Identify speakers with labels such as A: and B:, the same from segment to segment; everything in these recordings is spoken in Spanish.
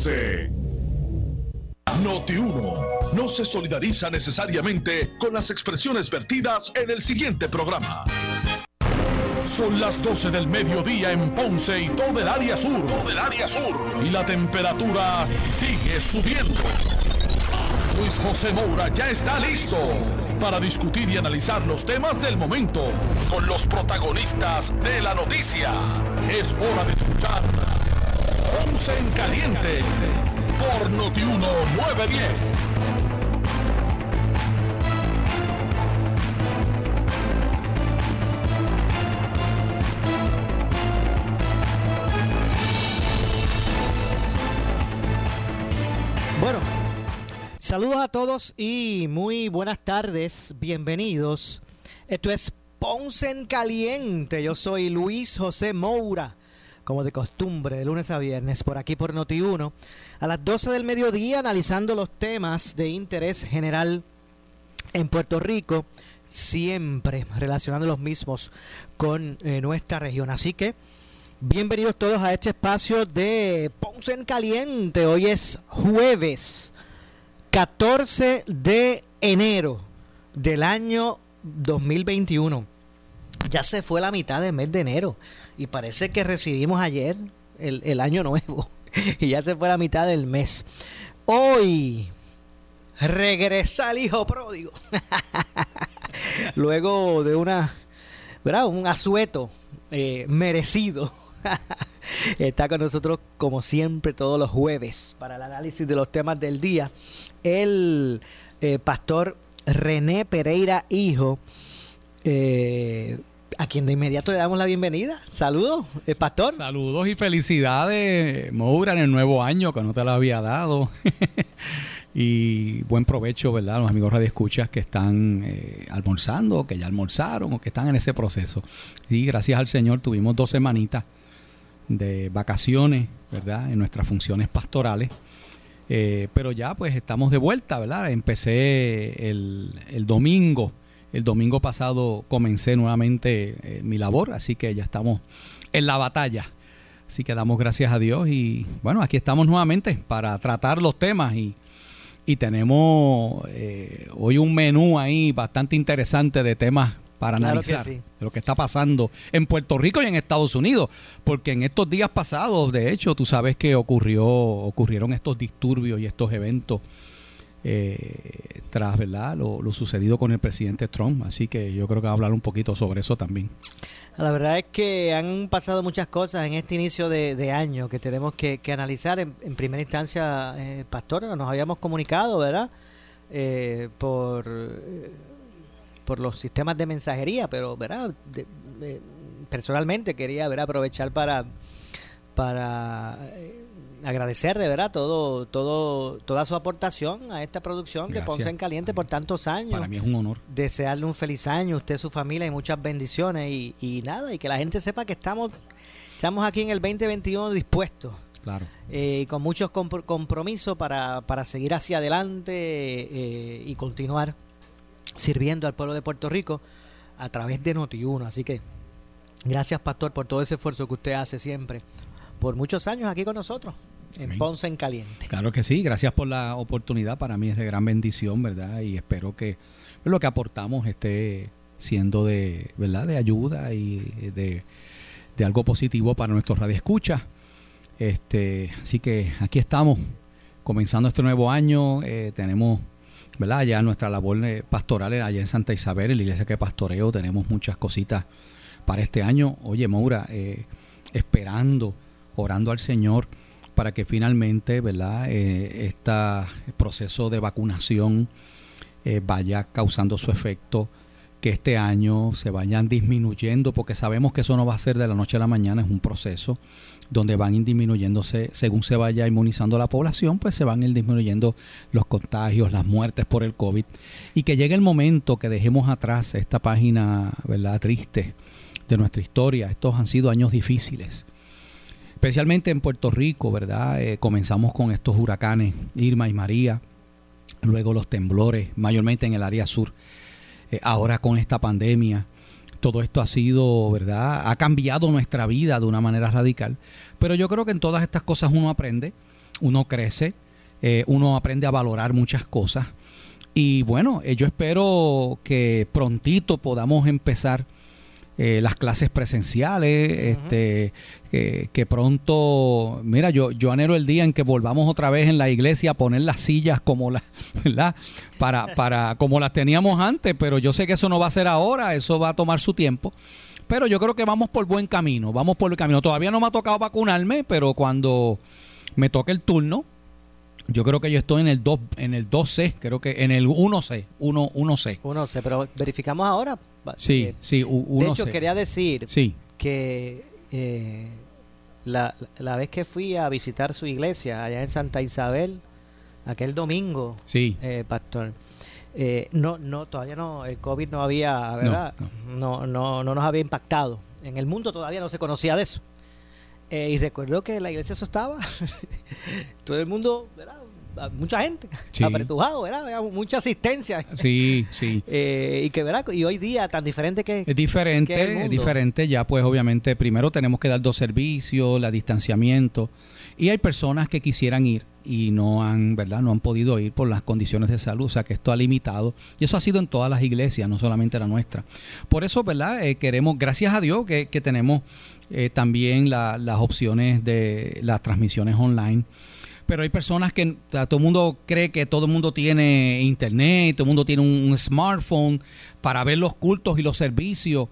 A: Ponce. Noti 1 no se solidariza necesariamente con las expresiones vertidas en el siguiente programa. Son las 12 del mediodía en Ponce y todo el área sur. Todo el área sur. Y la temperatura sigue subiendo. Luis José Moura ya está listo para discutir y analizar los temas del momento con los protagonistas de la noticia. Es hora de escuchar Ponce en Caliente por Notiuno 910.
B: Bueno, saludos a todos y muy buenas tardes, bienvenidos. Esto es Ponce en Caliente, yo soy Luis José Moura, como de costumbre, de lunes a viernes, por aquí por Noti1, a las 12 del mediodía, analizando los temas de interés general en Puerto Rico, siempre relacionando los mismos con eh, nuestra región. Así que, bienvenidos todos a este espacio de Ponce en Caliente. Hoy es jueves 14 de enero del año 2021. Ya se fue la mitad del mes de enero y parece que recibimos ayer el, el año nuevo y ya se fue la mitad del mes. Hoy regresa el hijo pródigo. Luego de una, ¿verdad? Un asueto eh, merecido. Está con nosotros como siempre todos los jueves para el análisis de los temas del día. El eh, pastor René Pereira Hijo, eh, a quien de inmediato le damos la bienvenida. Saludos, eh, pastor.
C: Saludos y felicidades, Moura, en el nuevo año que no te lo había dado. y buen provecho, ¿verdad? Los amigos Radio Escuchas que están eh, almorzando, que ya almorzaron o que están en ese proceso. Y gracias al Señor tuvimos dos semanitas de vacaciones, ¿verdad? En nuestras funciones pastorales. Eh, pero ya pues estamos de vuelta, ¿verdad? Empecé el domingo, el domingo pasado comencé nuevamente eh, mi labor, así que ya estamos en la batalla. Así que damos gracias a Dios y bueno, aquí estamos nuevamente para tratar los temas y, y tenemos eh, hoy un menú ahí bastante interesante de temas para
B: Claro
C: analizar
B: sí.
C: lo que está pasando en Puerto Rico y en Estados Unidos, porque en estos días pasados, de hecho, tú sabes que ocurrió, ocurrieron estos disturbios y estos eventos eh, tras verdad lo, sucedido con el presidente Trump, así que yo creo que va a hablar un poquito sobre eso también.
B: La verdad es que han pasado muchas cosas en este inicio de, año que tenemos que, analizar. En, primera instancia, eh, Pastor, nos habíamos comunicado, ¿verdad? Eh, por, por los sistemas de mensajería, pero, ¿verdad? Personalmente quería, ¿verdad? Aprovechar para, para agradecerle, ¿verdad? Todo, todo, toda su aportación a esta producción de
C: Gracias.
B: Ponce en Caliente por tantos años
C: Para mí es un honor.
B: desearle un feliz año, usted, su familia y muchas bendiciones y, y nada, y que la gente sepa que estamos, estamos aquí en el 2021 dispuestos
C: Claro.
B: eh, con muchos compro- compromisos para, para seguir hacia adelante eh, y continuar sirviendo al pueblo de Puerto Rico a través de Noti1. Así que gracias, Pastor, por todo ese esfuerzo que usted hace siempre, por muchos años aquí con nosotros, en. Ponce en Caliente.
C: Claro que sí, gracias por la oportunidad, para mí es de gran bendición, ¿verdad? Y espero que lo que aportamos esté siendo de, ¿verdad? De ayuda y de, de algo positivo para nuestros radioescuchas. Este, así que aquí estamos, comenzando este nuevo año, eh, tenemos, ¿verdad? Ya nuestra labor eh, pastoral allá en Santa Isabel, en la iglesia que pastoreo, tenemos muchas cositas para este año. Oye, Maura, eh, esperando, orando al Señor para que finalmente, ¿verdad? Este proceso de vacunación eh, vaya causando su efecto, que este año se vayan disminuyendo, porque sabemos que eso no va a ser de la noche a la mañana, es un proceso donde van disminuyéndose, según se vaya inmunizando la población, pues se van disminuyendo los contagios, las muertes por el COVID, y que llegue el momento que dejemos atrás esta página, ¿verdad? Triste de nuestra historia. Estos han sido años difíciles especialmente en Puerto Rico, ¿verdad? Eh, comenzamos con estos huracanes Irma y María, luego los temblores, mayormente en el área sur, eh, ahora con esta pandemia. Todo esto ha sido, ¿verdad? Ha cambiado nuestra vida de una manera radical. Pero yo creo que en todas estas cosas uno aprende. uno crece, eh, uno aprende a valorar muchas cosas. Y bueno, yo espero que prontito podamos empezar eh, las clases presenciales, este, que, pronto, mira, yo, yo anhelo el día en que volvamos otra vez en la iglesia a poner las sillas como las, ¿verdad? Para, para, como las teníamos antes, pero yo sé que eso no va a ser ahora, eso va a tomar su tiempo. Pero yo creo que vamos por buen camino, vamos por el camino. Todavía no me ha tocado vacunarme, pero cuando me toque el turno, yo creo que yo estoy en el 2 en el 2C, creo que en el 1C, 1 1C.
B: 1C, pero verificamos ahora.
C: Sí, eh, sí, 1C.
B: De hecho, quería decir que eh, la, la, vez que fui a visitar su iglesia allá en Santa Isabel, aquel domingo,
C: sí.
B: Eh, pastor, no, no, todavía no, el COVID no había, ¿verdad? No, no, no, nos había impactado. En el mundo todavía no se conocía de eso. Y recuerdo que la iglesia eso estaba. Todo el mundo, ¿verdad? mucha gente apretujado, ¿verdad? Mucha asistencia.
C: Sí, sí.
B: Eh, y que, ¿verdad? Y hoy día tan diferente que...
C: Es diferente, es diferente. Ya pues obviamente primero tenemos que dar dos servicios, la distanciamiento. Y hay personas que quisieran ir y no han, ¿verdad? No han podido ir por las condiciones de salud, o sea que esto ha limitado. Y eso ha sido en todas las iglesias, no solamente la nuestra. Por eso, ¿verdad? Eh, queremos, gracias a Dios, que, tenemos eh, también las opciones de las transmisiones online pero hay personas que todo el mundo cree que todo el mundo tiene internet, todo el mundo tiene un, smartphone para ver los cultos y los servicios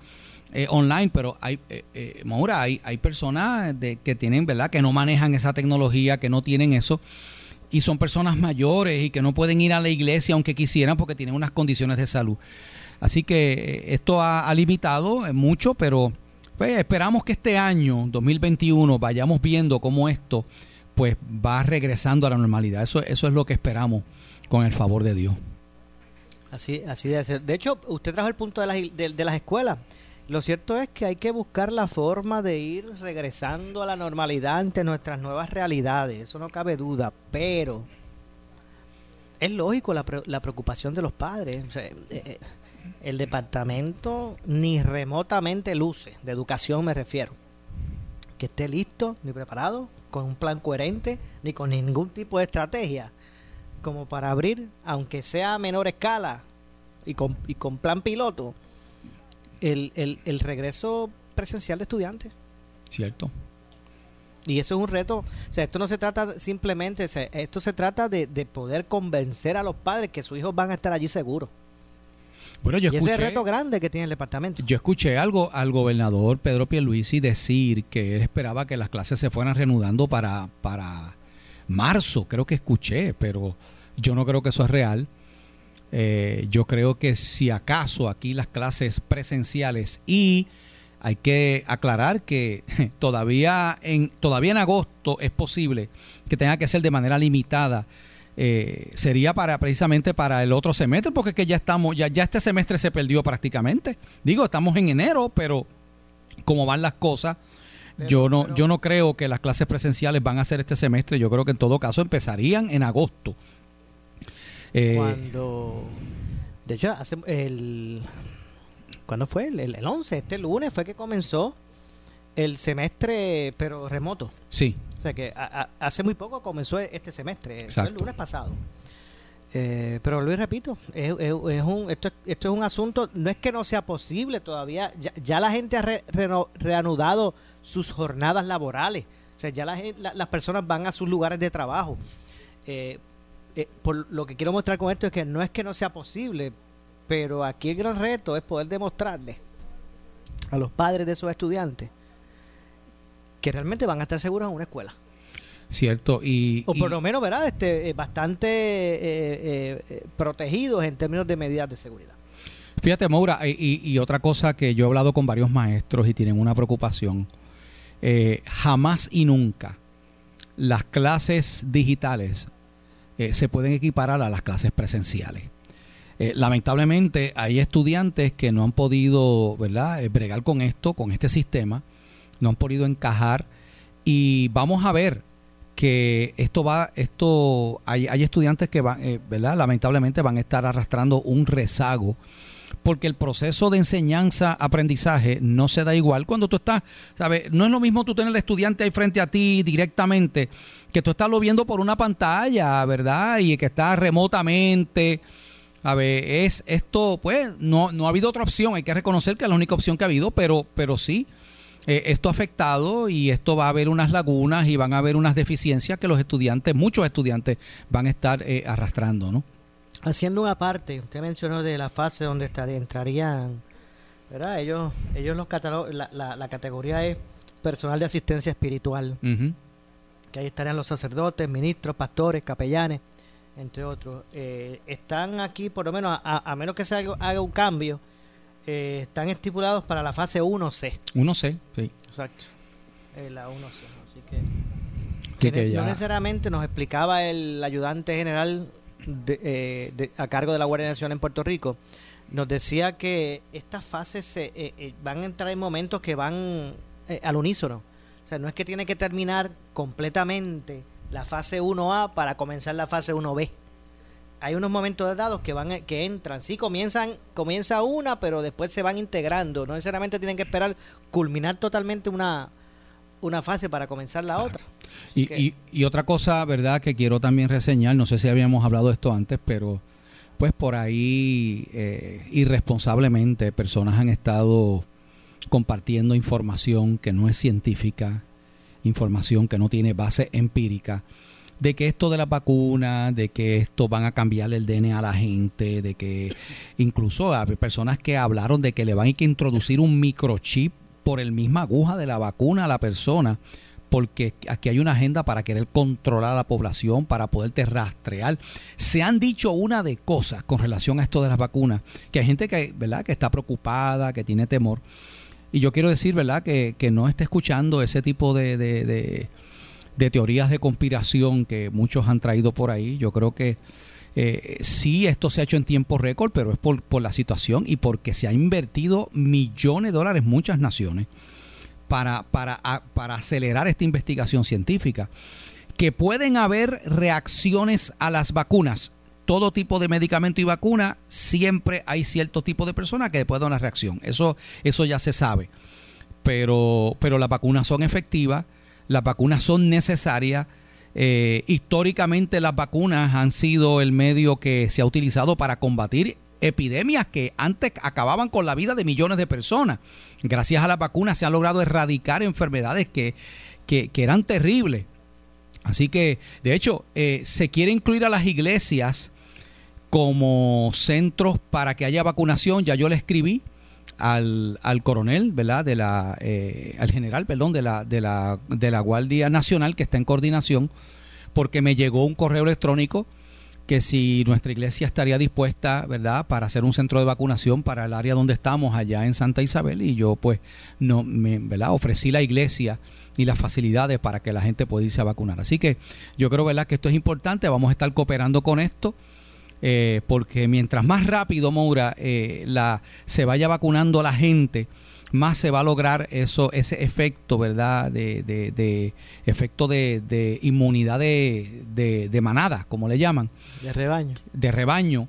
C: eh, online, pero hay, eh, hay, hay personas que tienen, ¿verdad? Que no manejan esa tecnología, que no tienen eso y son personas mayores y que no pueden ir a la iglesia aunque quisieran porque tienen unas condiciones de salud. Así que esto ha, limitado mucho, pero pues, esperamos que este año, 2021, vayamos viendo cómo esto pues va regresando a la normalidad. Eso, eso es lo que esperamos con el favor de Dios.
B: Así, así debe ser. De hecho, usted trajo el punto de las, de, las escuelas. Lo cierto es que hay que buscar la forma de ir regresando a la normalidad ante nuestras nuevas realidades. Eso no cabe duda. Pero es lógico la, la preocupación de los padres. Eh, eh, el departamento ni remotamente luce, de educación me refiero, que esté listo ni preparado con un plan coherente ni con ningún tipo de estrategia como para abrir, aunque sea a menor escala y con, y con plan piloto, el, el, el regreso presencial de estudiantes.
C: Cierto.
B: Y eso es un reto. O sea, esto no se trata simplemente, esto se trata de, de, poder convencer a los padres que sus hijos van a estar allí seguros.
C: Bueno, yo
B: y ese es el reto grande que tiene el departamento.
C: Yo escuché algo al gobernador Pedro Pierluisi decir que él esperaba que las clases se fueran reanudando para, para marzo, creo que escuché, pero yo no creo que eso es real. Eh, yo creo que si acaso aquí las clases presenciales y hay que aclarar que todavía en, todavía en agosto es posible que tenga que ser de manera limitada eh, sería para precisamente para el otro semestre, porque es que ya estamos, ya, ya este semestre se perdió prácticamente. Digo, estamos en enero, pero como van las cosas, yo no, yo no creo que las clases presenciales van a ser este semestre. Yo creo que en todo caso empezarían en agosto.
B: Eh, Cuando, de hecho, hace el, ¿cuándo fue? El, el 11, este lunes fue que comenzó el semestre, pero remoto.
C: Sí.
B: O sea que hace muy poco comenzó este semestre, el lunes pasado. Eh, pero lo repito, es, un, esto, esto es un asunto, no es que no sea posible todavía, ya, la gente ha reanudado sus jornadas laborales, o sea, ya las personas van a sus lugares de trabajo. Eh, eh, por lo que quiero mostrar con esto es que no es que no sea posible, pero aquí el gran reto es poder demostrarle a los padres de esos estudiantes que realmente van a estar seguros en una escuela.
C: Cierto, y...
B: O por lo menos, ¿verdad? Este, eh, bastante eh, eh, protegidos en términos de medidas de seguridad.
C: Fíjate, Maura, y, otra cosa que yo he hablado con varios maestros y tienen una preocupación. jamás y nunca las clases digitales se pueden equiparar a las clases presenciales. lamentablemente hay estudiantes que no han podido, ¿verdad?, bregar con esto, con este sistema no han podido encajar y vamos a ver que esto va, esto, hay, hay estudiantes que van, eh, ¿verdad? Lamentablemente van a estar arrastrando un rezago porque el proceso de enseñanza, aprendizaje no se da igual cuando tú estás, ¿sabes? No es lo mismo tú tener el estudiante ahí frente a ti directamente que tú estás lo viendo por una pantalla, ¿verdad? Y que está remotamente. A ver, es esto, pues, no, no ha habido otra opción. Hay que reconocer que es la única opción que ha habido, pero, pero sí, eh, esto ha afectado y esto va a haber unas lagunas y van a haber unas deficiencias que los estudiantes, muchos estudiantes, van a estar eh, arrastrando, ¿no?
B: Haciendo una parte, usted mencionó de la fase donde entrarían, ¿verdad? Ellos, ellos los la, la, la, categoría es personal de asistencia espiritual, que ahí estarían los sacerdotes, ministros, pastores, capellanes, entre otros. Eh, están aquí, por lo menos, a, menos que se haga, un cambio, eh, están estipulados para la fase 1C.
C: 1C, sí.
B: Exacto. Eh, la 1C. Así que, no necesariamente nos explicaba el ayudante general de, a cargo de la Guardia Nacional en Puerto Rico, nos decía que estas fases se, van a entrar en momentos que van al unísono. O sea, no es que tiene que terminar completamente la fase 1A para comenzar la fase 1B. Hay unos momentos dados que van que entran, sí comienzan comienza una, pero después se van integrando, no necesariamente tienen que esperar culminar totalmente una una fase para comenzar la otra.
C: Y, y, otra cosa, ¿verdad?, que quiero también reseñar, no sé si habíamos hablado de esto antes, pero pues por ahí eh, irresponsablemente personas han estado compartiendo información que no es científica, información que no tiene base empírica, de que esto de la vacuna, de que esto van a cambiar el DNA a la gente, de que incluso hay personas que hablaron de que le van a introducir un microchip por el misma aguja de la vacuna a la persona, porque aquí hay una agenda para querer controlar a la población, para poderte rastrear. Se han dicho una de cosas con relación a esto de las vacunas, que hay gente que, ¿verdad? que está preocupada, que tiene temor. Y yo quiero decir, ¿verdad?, que, que no esté escuchando ese tipo de, de, de, teorías de conspiración que muchos han traído por ahí. Yo creo que eh, sí, esto se ha hecho en tiempo récord, pero es por, por la situación y porque se ha invertido millones de dólares muchas naciones para, para, para acelerar esta investigación científica. Que pueden haber reacciones a las vacunas todo tipo de medicamento y vacuna, siempre hay cierto tipo de personas que puede dar una reacción. Eso, eso ya se sabe. Pero, pero las vacunas son efectivas, las vacunas son necesarias. Eh, históricamente las vacunas han sido el medio que se ha utilizado para combatir epidemias que antes acababan con la vida de millones de personas. Gracias a las vacunas se han logrado erradicar enfermedades que, que, eran terribles. Así que, de hecho, eh, se quiere incluir a las iglesias como centros para que haya vacunación. Ya yo le escribí al, al coronel, ¿verdad? De la, eh, al general, perdón, de la, de, la, de la Guardia Nacional que está en coordinación, porque me llegó un correo electrónico que si nuestra iglesia estaría dispuesta, ¿verdad?, para hacer un centro de vacunación para el área donde estamos, allá en Santa Isabel, y yo pues no me, ¿verdad? ofrecí la iglesia y las facilidades para que la gente a vacunar. Así que yo creo, ¿verdad?, que esto es importante, vamos a estar cooperando con esto. Eh, porque mientras más rápido, Moura, eh, la, se vaya vacunando la gente, más se va a lograr eso, ese efecto, ¿verdad? De, de, efecto de, inmunidad de, manada, como le llaman.
B: De rebaño.
C: De rebaño,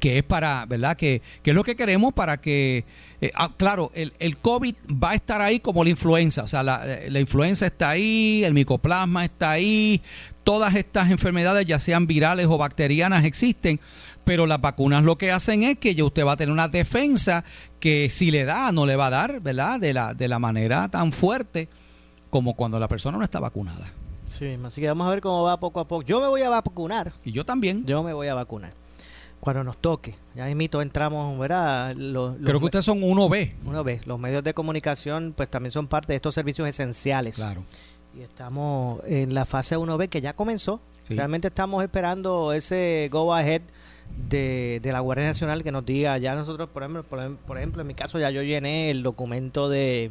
C: que es para, ¿verdad? Que, que, es lo que queremos para que, eh, ah, claro, el, el, COVID va a estar ahí como la influenza, o sea, la, la influenza está ahí, el micoplasma está ahí, todas estas enfermedades, ya sean virales o bacterianas, existen, pero las vacunas lo que hacen es que ya usted va a tener una defensa que si le da, no le va a dar, ¿verdad? De la, de la manera tan fuerte como cuando la persona no está vacunada.
B: Sí, así que vamos a ver cómo va poco a poco. Yo me voy a vacunar.
C: Y yo también.
B: Yo me voy a vacunar. Cuando nos toque. Ya mismito entramos, ¿verdad?
C: Los, Creo que ustedes son 1B.
B: 1B. Los medios de comunicación pues también son parte de estos servicios esenciales.
C: Claro.
B: Y estamos en la fase 1B que ya comenzó. Realmente estamos esperando ese go ahead de, la Guardia Nacional que nos diga, ya nosotros, por ejemplo, por, ejemplo, en mi caso ya yo llené el documento de,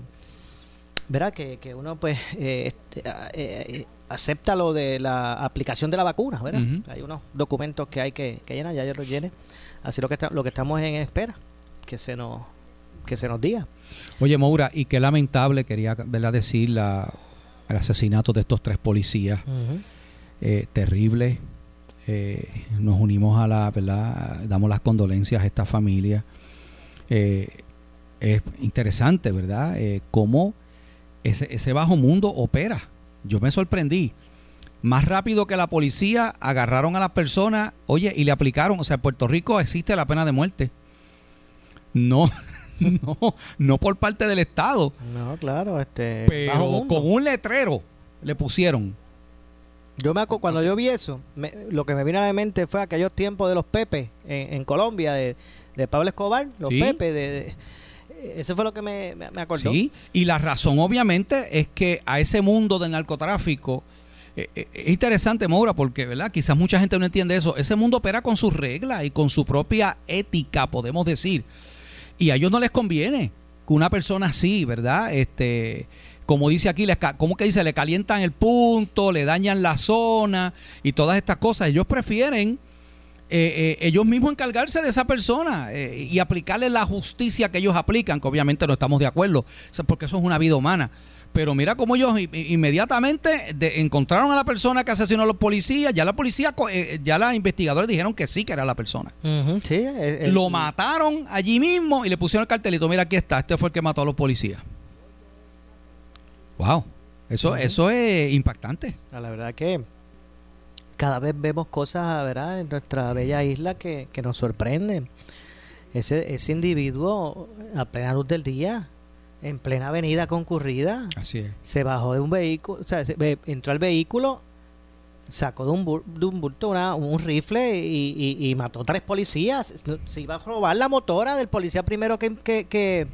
B: ¿verdad? Que, que uno pues eh, este, eh, eh, acepta lo de la aplicación de la vacuna, ¿verdad? Hay unos documentos que hay que, que llenar, ya yo los llené. Así lo que, está, lo que estamos en espera, que se nos que se nos diga.
C: Oye, Maura, y qué lamentable, quería ¿verdad? decir la el asesinato de estos tres policías. Eh, terrible. Eh, nos unimos a la, ¿verdad? Damos las condolencias a esta familia. Eh, es interesante, ¿verdad? cómo ese, ese bajo mundo opera. Yo me sorprendí más rápido que la policía, agarraron a las personas, oye, y le aplicaron, o sea, en Puerto Rico existe la pena de muerte. No, no, no por parte del Estado.
B: No, claro, este.
C: Pero con un letrero le pusieron.
B: Yo me acuerdo, cuando yo vi eso, lo que me vino a la mente fue aquellos tiempos de los Pepe en, Colombia, de, Pablo Escobar, los Pepe, de, eso fue lo que me, me, acordó.
C: Sí, y la razón obviamente es que a ese mundo del narcotráfico, eh, eh, es interesante, Maura, porque ¿verdad? quizás mucha gente no entiende eso. Ese mundo opera con sus reglas y con su propia ética, podemos decir. Y a ellos no les conviene que una persona así, ¿verdad? Este, como dice aquí, ¿cómo que dice? Le calientan el punto, le dañan la zona y todas estas cosas. Ellos prefieren eh, eh, ellos mismos encargarse de esa persona eh, y aplicarle la justicia que ellos aplican, que obviamente no estamos de acuerdo, porque eso es una vida humana. Pero mira cómo ellos inmediatamente encontraron a la persona que asesinó a los policías. Ya la policía, ya los investigadores dijeron que sí, que era la persona. Lo mataron allí mismo y le pusieron el cartelito. Mira, aquí está. Este fue el que mató a los policías. Wow. Eso, eso es impactante.
B: La verdad que cada vez vemos cosas, ¿verdad?, en nuestra bella isla que, nos sorprenden. Ese, ese individuo a plena luz del día, en plena avenida concurrida, se bajó de un vehículo, o sea, entró al vehículo, sacó de un, de un bulto un rifle y, mató tres policías. Se iba a robar la motora del policía primero que, que,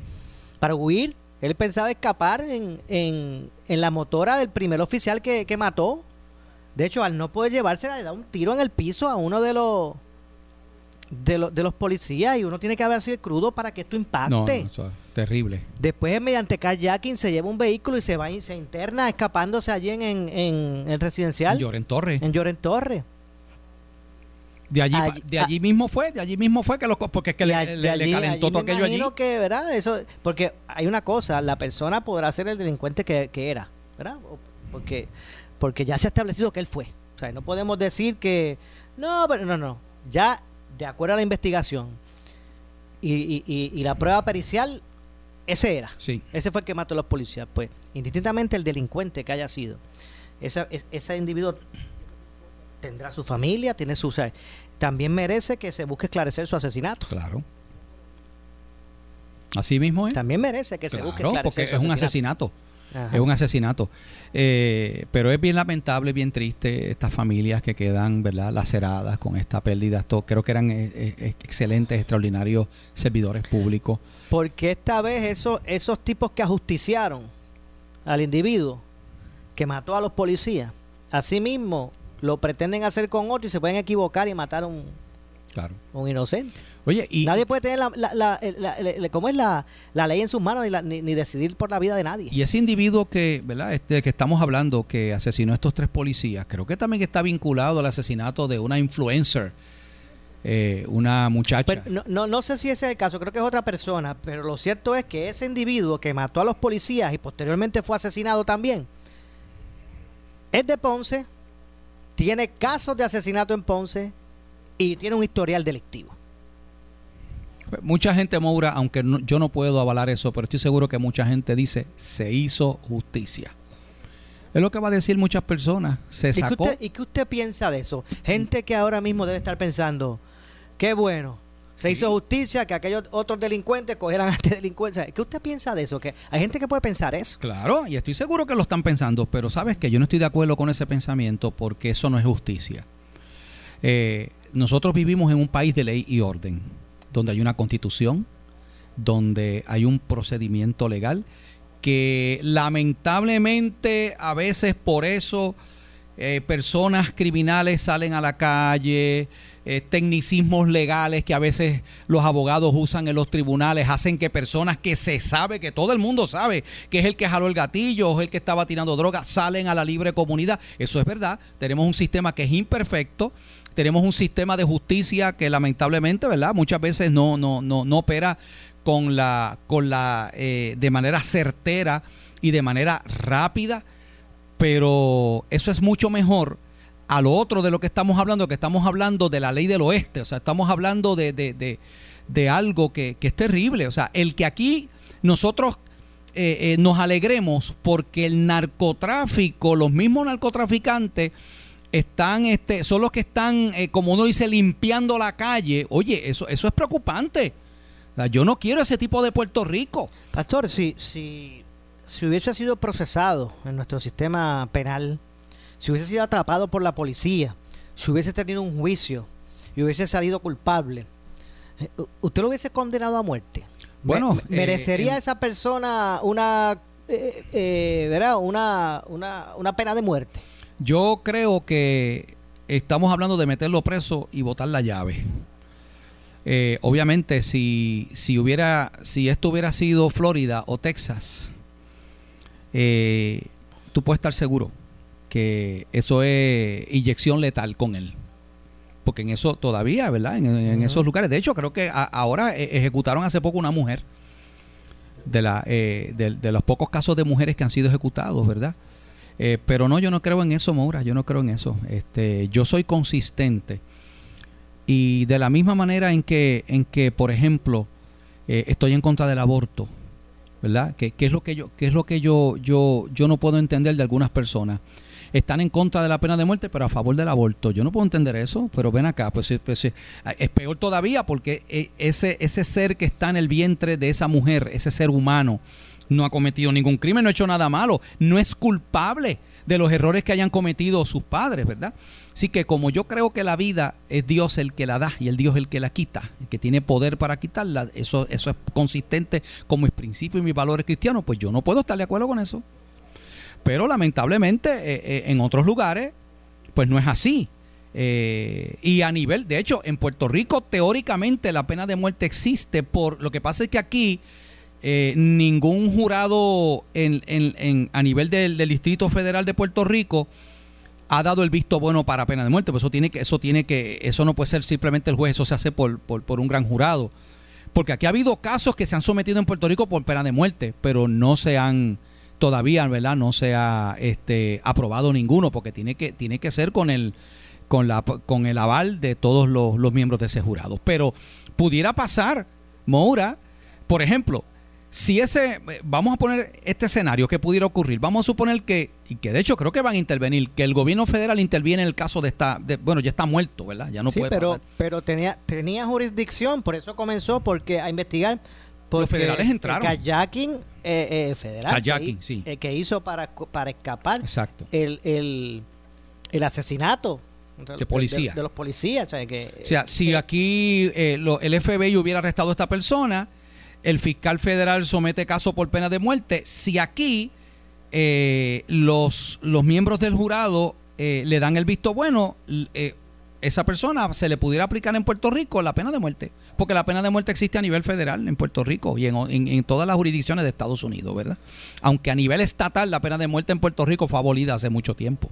B: para huir. Él pensaba escapar en, en, en la motora del primer oficial que, que mató. De hecho, al no poder llevársela, le da un tiro en el piso a uno de los de, de los policías y uno tiene que haber sido crudo para que esto impacte. No,
C: es terrible.
B: Después, mediante carjacking, se lleva un vehículo y se va y se interna escapándose allí en, en, el residencial. En
C: Lloren Torre.
B: En Lloren Torre.
C: De allí, de allí mismo fue, de allí mismo fue que lo, porque es que le, calentó todo aquello allí.
B: que, ¿verdad? Eso, porque hay una cosa, la persona podrá ser el delincuente que, que era, ¿verdad? Porque porque ya se ha establecido que él fue. O sea, no podemos decir que, no, pero no, no, ya de acuerdo a la investigación y, y, la prueba pericial, ese era.
C: Sí.
B: Ese fue el que mató a los policías. Pues, indistintamente el delincuente que haya sido, esa, ese individuo tendrá su familia, tiene su... también merece que se busque esclarecer su asesinato.
C: Claro. Así mismo es.
B: También merece que se busque esclarecer
C: porque es un asesinato. Es un asesinato. Eh, pero es bien lamentable, bien triste estas familias que quedan ¿verdad? laceradas con esta pérdida. Creo que eran eh, eh, excelentes, extraordinarios servidores públicos.
B: Porque esta vez esos, esos tipos que ajusticiaron al individuo que mató a los policías, asimismo lo pretenden hacer con otro y se pueden equivocar y matar a un,
C: claro.
B: un inocente.
C: Oye, y
B: nadie puede tener la, la, la, ¿cómo es la, ley en sus manos ni, ni, decidir por la vida de nadie.
C: Y ese individuo que, ¿verdad? Este que estamos hablando que asesinó a estos tres policías, creo que también está vinculado al asesinato de una influencer. Eh, una muchacha.
B: no, no, no, sé si ese es el caso, creo que es otra persona, pero lo cierto es que ese individuo que mató a los policías y posteriormente fue asesinado también, es de Ponce, tiene casos de asesinato en Ponce y tiene un historial delictivo.
C: Mucha gente, Moura, aunque yo no puedo avalar eso, pero estoy seguro que mucha gente dice, se hizo justicia. Es lo que va a decir muchas personas. Se sacó.
B: ¿Y qué usted, ¿y qué usted piensa de eso? Gente que ahora mismo debe estar pensando, qué bueno, se hizo justicia, que aquellos otros delincuentes cogieran a este delincuente. ¿Qué usted piensa de eso? Que hay gente que puede pensar eso.
C: Claro, y estoy seguro que lo están pensando, pero sabes que yo no estoy de acuerdo con ese pensamiento porque eso no es justicia. Eh, nosotros vivimos en un país de ley y orden donde hay una constitución, donde hay un procedimiento legal, que lamentablemente a veces por eso eh, personas criminales salen a la calle, eh, tecnicismos legales que a veces los abogados usan en los tribunales hacen que personas que se sabe, que todo el mundo sabe que es el que jaló el gatillo o el que estaba tirando droga, salen a la libre comunidad. Eso es verdad. Tenemos un sistema que es imperfecto, tenemos un sistema de justicia que lamentablemente, ¿verdad? Muchas veces no, no, no, no opera con la, con la, eh, de manera certera y de manera rápida, pero eso es mucho mejor a lo otro de lo que estamos hablando, que estamos hablando de la ley del oeste, o sea, estamos hablando de, de, de, algo que, que, es terrible, o sea, el que aquí nosotros eh, eh, nos alegremos porque el narcotráfico, los mismos narcotraficantes, están, este, son los que están, eh, como uno dice, limpiando la calle. Oye, eso, eso es preocupante. yo no quiero ese tipo de Puerto Rico.
B: Pastor, si, si, si hubiese sido procesado en nuestro sistema penal, si hubiese sido atrapado por la policía, si hubiese tenido un juicio y hubiese salido culpable, eh, ¿usted lo hubiese condenado a muerte?
C: Bueno,
B: ¿merecería eh, esa persona una, ¿verdad? Una, una, una pena de muerte?
C: Yo creo que estamos hablando de meterlo preso y botar la llave. Eh, obviamente, si, si, hubiera, si esto hubiera sido Florida o Texas, eh, tú puedes estar seguro que eso es inyección letal con él. Porque en eso todavía, ¿verdad? En, esos lugares. De hecho, creo que ahora e, ejecutaron hace poco una mujer. De, la, eh, de los pocos casos de mujeres que han sido ejecutados, ¿verdad? Eh, pero no, yo no creo en eso, Moura, yo no creo en eso. Este, yo soy consistente. Y de la misma manera en que, en que por ejemplo, eh, estoy en contra del aborto, ¿verdad? ¿Qué, es lo que, yo, qué es lo que yo, yo, yo no puedo entender de algunas personas? Están en contra de la pena de muerte, pero a favor del aborto. Yo no puedo entender eso, pero ven acá, pues, pues es peor todavía porque eh, ese, ese ser que está en el vientre de esa mujer, ese ser humano, no ha cometido ningún crimen, no ha hecho nada malo, no es culpable de los errores que hayan cometido sus padres, ¿verdad? Así que como yo creo que la vida es Dios el que la da y el Dios el que la quita, el que tiene poder para quitarla, eso, eso es consistente como mis principios y mis valores cristianos, pues yo no puedo estar de acuerdo con eso. Pero lamentablemente eh, eh, en otros lugares, pues no es así. Eh, y a nivel, de hecho, en Puerto Rico teóricamente la pena de muerte existe por lo que pasa es que aquí eh, ningún jurado en, en, a nivel del, Distrito Federal de Puerto Rico ha dado el visto bueno para pena de muerte. Pues eso tiene que, eso tiene que, eso no puede ser simplemente el juez, eso se hace por, por, un gran jurado. Porque aquí ha habido casos que se han sometido en Puerto Rico por pena de muerte, pero no se han todavía, ¿verdad? No se ha este, aprobado ninguno, porque tiene que, tiene que ser con el, con la, con el aval de todos los, los miembros de ese jurado. Pero pudiera pasar, Moura, por ejemplo, si ese, vamos a poner este escenario que pudiera ocurrir, vamos a suponer que, y que de hecho creo que van a intervenir, que el gobierno federal interviene en el caso de esta, bueno, ya está muerto, ¿verdad? Ya no
B: sí,
C: puede
B: pero, pero tenía, tenía jurisdicción, por eso comenzó porque a investigar. Porque
C: Los federales entraron.
B: El kayaking eh, eh, federal
C: kayaking, sí.
B: Eh, que hizo para, para escapar
C: Exacto.
B: El, el, el asesinato
C: de, policía.
B: De, los policías. O sea, que,
C: o sea si aquí el FBI hubiera arrestado a esta persona, el fiscal federal somete caso por pena de muerte. Si aquí eh, los, los miembros del jurado eh, le dan el visto bueno, eh, esa persona se le pudiera aplicar en Puerto Rico la pena de muerte. Porque la pena de muerte existe a nivel federal en Puerto Rico y en, en, todas las jurisdicciones de Estados Unidos, ¿verdad? Aunque a nivel estatal la pena de muerte en Puerto Rico fue abolida hace mucho tiempo.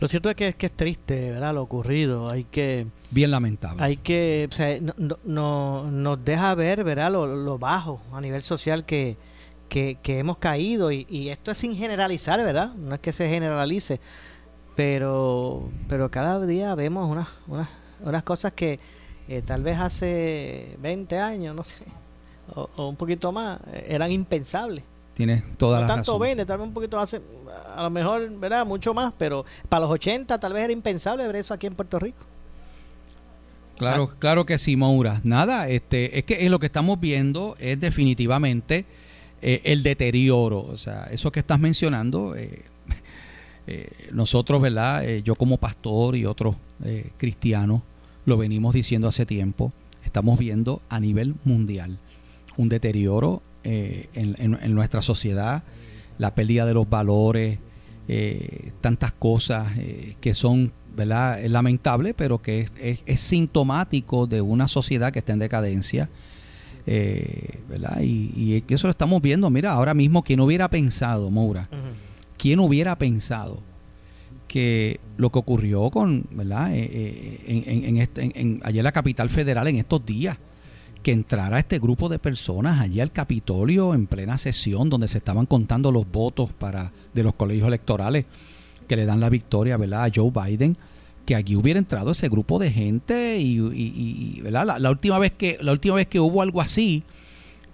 B: Lo cierto es que es que es triste, ¿verdad? Lo ocurrido. Hay que.
C: Bien lamentable.
B: Hay que. O sea, no, no, nos deja ver, ¿verdad? Lo, bajo a nivel social que, que, hemos caído. Y, y, esto es sin generalizar, ¿verdad? No es que se generalice. Pero, pero cada día vemos unas, unas, unas cosas que eh, tal vez hace 20 años, no sé, o, o un poquito más, eran impensables.
C: Tiene toda
B: no
C: la
B: tanto vende, tal vez un poquito hace, a lo mejor, ¿verdad? Mucho más, pero para los 80 tal vez era impensable ver eso aquí en Puerto Rico.
C: Claro, ah. claro que sí, Moura. Nada, este, es que lo que estamos viendo es definitivamente eh, el deterioro. O sea, eso que estás mencionando, eh, eh, nosotros, ¿verdad? yo como pastor y otros cristianos lo venimos diciendo hace tiempo. Estamos viendo a nivel mundial un deterioro eh, en, nuestra sociedad, la pérdida de los valores, eh, tantas cosas eh, que son ¿verdad? Es lamentable, pero que es, sintomático de una sociedad que está en decadencia. ¿verdad? Y, eso lo estamos viendo. Mira, ahora mismo, ¿quién hubiera pensado, Moura? ¿Quién hubiera pensado que lo que ocurrió con, ¿verdad? en, este, en, allá en la capital federal en estos días, que entrara este grupo de personas allí al Capitolio en plena sesión donde se estaban contando los votos para de los colegios electorales que le dan la victoria ¿verdad? a Joe Biden que aquí hubiera entrado ese grupo de gente y, ¿verdad? La, última vez que la última vez que hubo algo así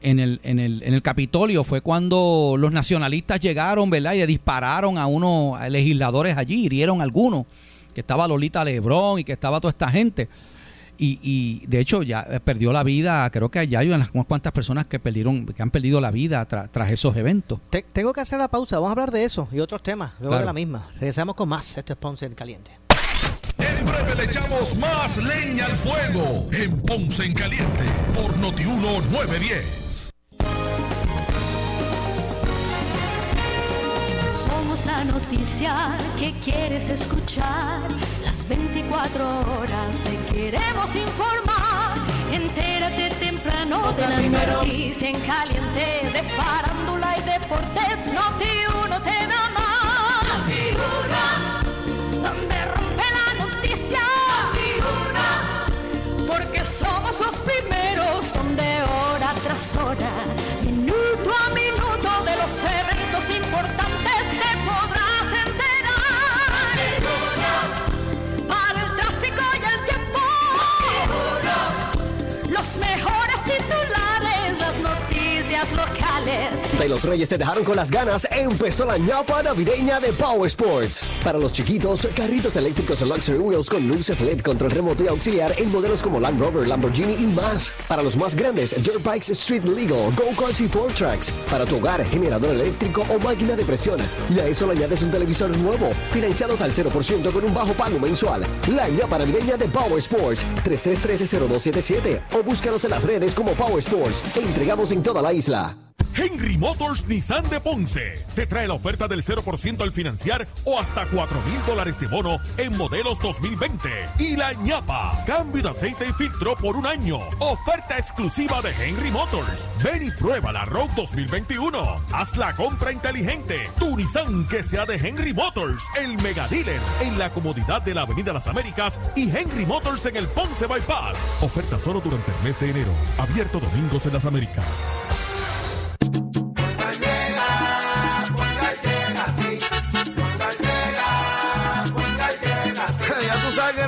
C: en el, en el, en el Capitolio fue cuando los nacionalistas llegaron, ¿verdad? Y le dispararon a unos legisladores allí, hirieron a algunos, que estaba Lolita Lebrón y que estaba toda esta gente. Y, y de hecho ya perdió la vida, creo que allá hay unas cuantas personas que perdieron, que han perdido la vida tras esos eventos.
B: tengo que hacer la pausa, vamos a hablar de eso y otros temas, luego de la misma. Regresamos con más, esto es Ponce en Caliente.
A: En breve le echamos más leña al fuego en Ponce en Caliente por Notiuno 910.
D: Somos la noticia que quieres escuchar. Las 24 horas te queremos informar. Entérate temprano de la noticia en caliente de farándula y deportes. Noti te da más. Donde rompe la noticia. Porque somos los primeros donde hora tras hora, minuto a minuto Los mejores titulares,
E: de los Reyes te dejaron con las ganas, empezó la ñapa navideña de Power Sports. Para los chiquitos, carritos eléctricos Luxury Wheels con luces LED, control remoto y auxiliar en modelos como Land Rover, Lamborghini y más. Para los más grandes, Dirt Bikes Street Legal, Go-Karts y Four Tracks. Para tu hogar, generador eléctrico o máquina de presión. Y a eso le añades un televisor nuevo, financiados al 0% con un bajo pago mensual. La ñapa navideña de Power Sports, 3313-0277 o búscanos en las redes como Power Sports. entregamos en toda la isla.
A: Henry Motors Nissan de Ponce te trae la oferta del 0% al financiar o hasta 4 mil dólares de bono en modelos 2020. Y la ñapa, cambio de aceite y filtro por un año. Oferta exclusiva de Henry Motors. Ven y prueba la Road 2021. Haz la compra inteligente. Tu Nissan que sea de Henry Motors, el mega dealer en la comodidad de la Avenida Las Américas y Henry Motors en el Ponce Bypass. Oferta solo durante el mes de enero. Abierto domingos en las Américas.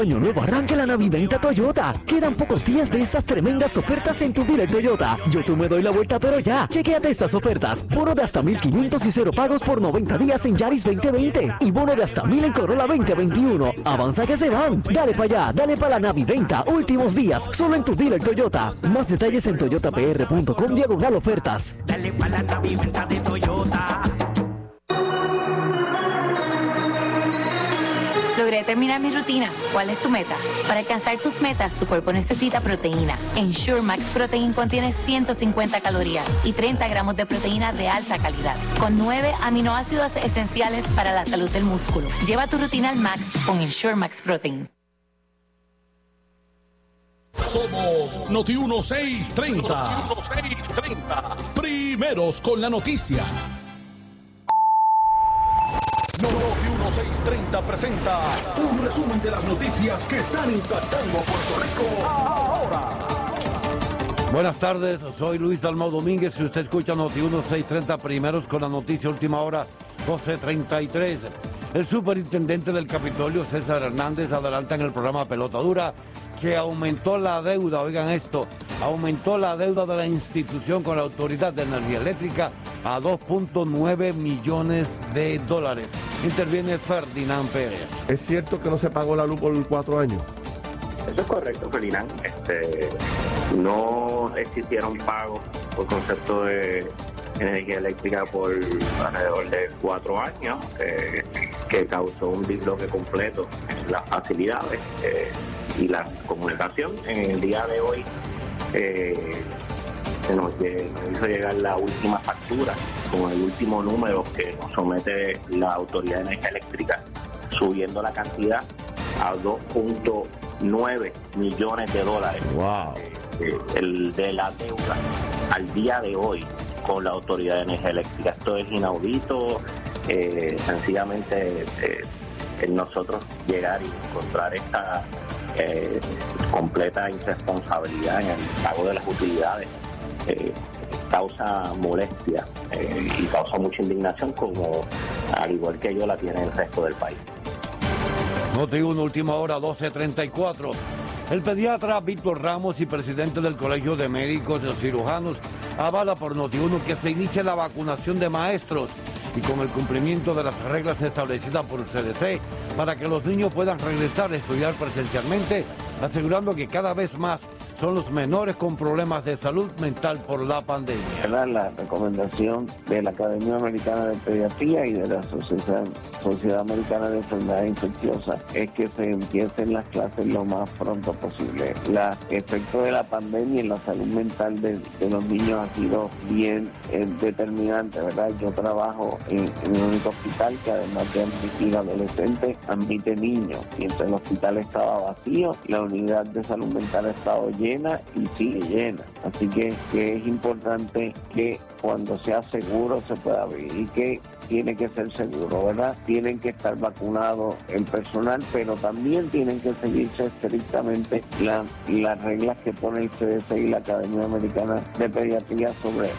E: año nuevo arranca la Navidad Toyota. Quedan pocos días de estas tremendas ofertas en tu Direct Toyota. Yo tú me doy la vuelta, pero ya. Chequeate estas ofertas. Bono de hasta 1500 y cero pagos por 90 días en Yaris 2020. Y bono de hasta 1000 en Corolla 2021. Avanza que se van. Dale para allá, dale para la Navidenta. Últimos días, solo en tu Direct Toyota. Más detalles en toyotapr.com diagonal ofertas.
F: Dale para la Navidenta de Toyota.
G: Logré terminar mi rutina. ¿Cuál es tu meta? Para alcanzar tus metas, tu cuerpo necesita proteína. Ensure Max Protein contiene 150 calorías y 30 gramos de proteína de alta calidad, con 9 aminoácidos esenciales para la salud del músculo. Lleva tu rutina al max con Ensure Max Protein.
A: Somos Noti 1630. Noti 1630. Primeros con la noticia. Noti 1630 presenta un resumen de las noticias que están impactando Puerto Rico ahora.
H: Buenas tardes, soy Luis Dalmau Domínguez. Si usted escucha Noti 1630 primeros con la noticia última hora 1233. El superintendente del Capitolio, César Hernández, adelanta en el programa Pelota Dura que aumentó la deuda, oigan esto, aumentó la deuda de la institución con la Autoridad de Energía Eléctrica a 2.9 millones de dólares. Interviene Ferdinand Pérez.
I: ¿Es cierto que no se pagó la luz por cuatro años?
J: Eso es correcto, Ferdinand. Este, no existieron pagos por concepto de energía eléctrica por alrededor de cuatro años, eh, que causó un disloque completo en las facilidades. Eh, y la comunicación. En el día de hoy eh, se nos, hizo llegar la última factura con el último número que nos somete la Autoridad de Energía Eléctrica, subiendo la cantidad a 2.9 millones de dólares.
H: Wow.
J: Eh, el de la deuda al día de hoy con la Autoridad de Energía Eléctrica. Esto es inaudito, eh, sencillamente eh, nosotros llegar y encontrar esta eh, completa irresponsabilidad en el pago de las utilidades causa molestia y causa mucha indignación como al igual que yo la tiene el resto del país.
H: Noti una última hora, 12.34. El pediatra Víctor Ramos y presidente del Colegio de Médicos y Cirujanos avala por Noti1 que se inicie la vacunación de maestros y con el cumplimiento de las reglas establecidas por el CDC para que los niños puedan regresar a estudiar presencialmente, asegurando que cada vez más son los menores con problemas de salud mental por la pandemia.
K: La recomendación de la Academia Americana de Pediatría y de la Sociedad, Americana de Enfermedades Infecciosas es que se empiecen las clases lo más pronto posible. El efecto de la pandemia en la salud mental de, los niños ha sido bien eh, determinante, ¿verdad? Yo trabajo en, un único hospital que además de admitir adolescentes, admite niños. Mientras el hospital estaba vacío, la unidad de salud mental ha estado llena llena y sigue llena. Así que, es importante que cuando sea seguro se pueda abrir y que tiene que ser seguro, ¿verdad? Tienen que estar vacunados el personal, pero también tienen que seguirse estrictamente las reglas que pone el CDC y la Academia Americana de Pediatría sobre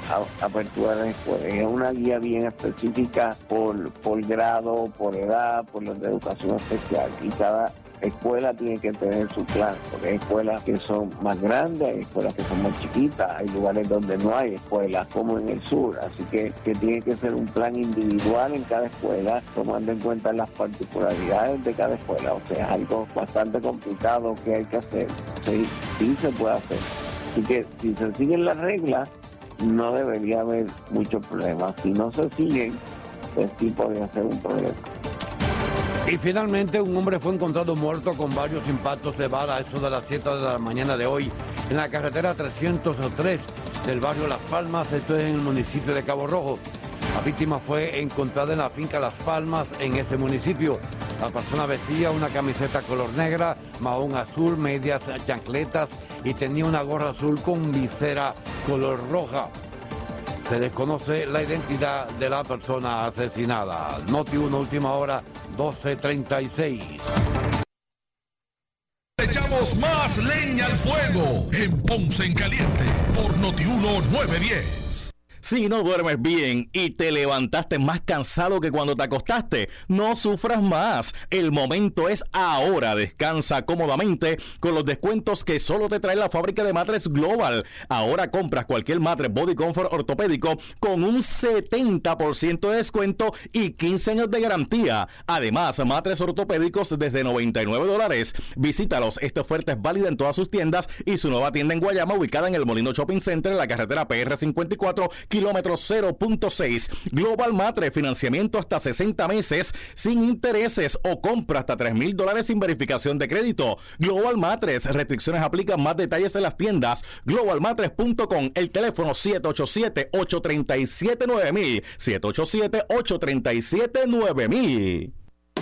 K: apertura de escuelas. Es una guía bien específica por, por grado, por edad, por los de educación especial y cada escuela tiene que tener su plan, porque hay escuelas que son más grandes, hay escuelas que son más chiquitas, hay lugares donde no hay escuelas, como en el sur, así que, que tiene que ser un plan individual en cada escuela, tomando en cuenta las particularidades de cada escuela, o sea, es algo bastante complicado que hay que hacer, sí, sí se puede hacer. Así que si se siguen las reglas, no debería haber muchos problemas. Si no se siguen, pues sí podría ser un problema.
H: Y finalmente un hombre fue encontrado muerto con varios impactos de bala eso de las 7 de la mañana de hoy en la carretera 303 del barrio Las Palmas, esto es en el municipio de Cabo Rojo. La víctima fue encontrada en la finca Las Palmas en ese municipio. La persona vestía una camiseta color negra, mahón azul, medias chancletas y tenía una gorra azul con visera color roja. Se desconoce la identidad de la persona asesinada. Noti 1, última hora, 12.36.
A: Echamos más leña al fuego en Ponce en Caliente por Noti 1 910.
L: Si no duermes bien y te levantaste más cansado que cuando te acostaste, no sufras más. El momento es ahora. Descansa cómodamente con los descuentos que solo te trae la fábrica de matres Global. Ahora compras cualquier matres Body Comfort ortopédico con un 70% de descuento y 15 años de garantía. Además, matres ortopédicos desde 99 dólares. Visítalos. Esta oferta es válida en todas sus tiendas y su nueva tienda en Guayama ubicada en el Molino Shopping Center en la carretera PR 54 kilómetro 0.6. Global Matre, financiamiento hasta 60 meses sin intereses o compra hasta 3 mil dólares sin verificación de crédito. Global Matres, restricciones aplican más detalles en las tiendas. Globalmatres.com, el teléfono 787-837-9000. 787-837-9000.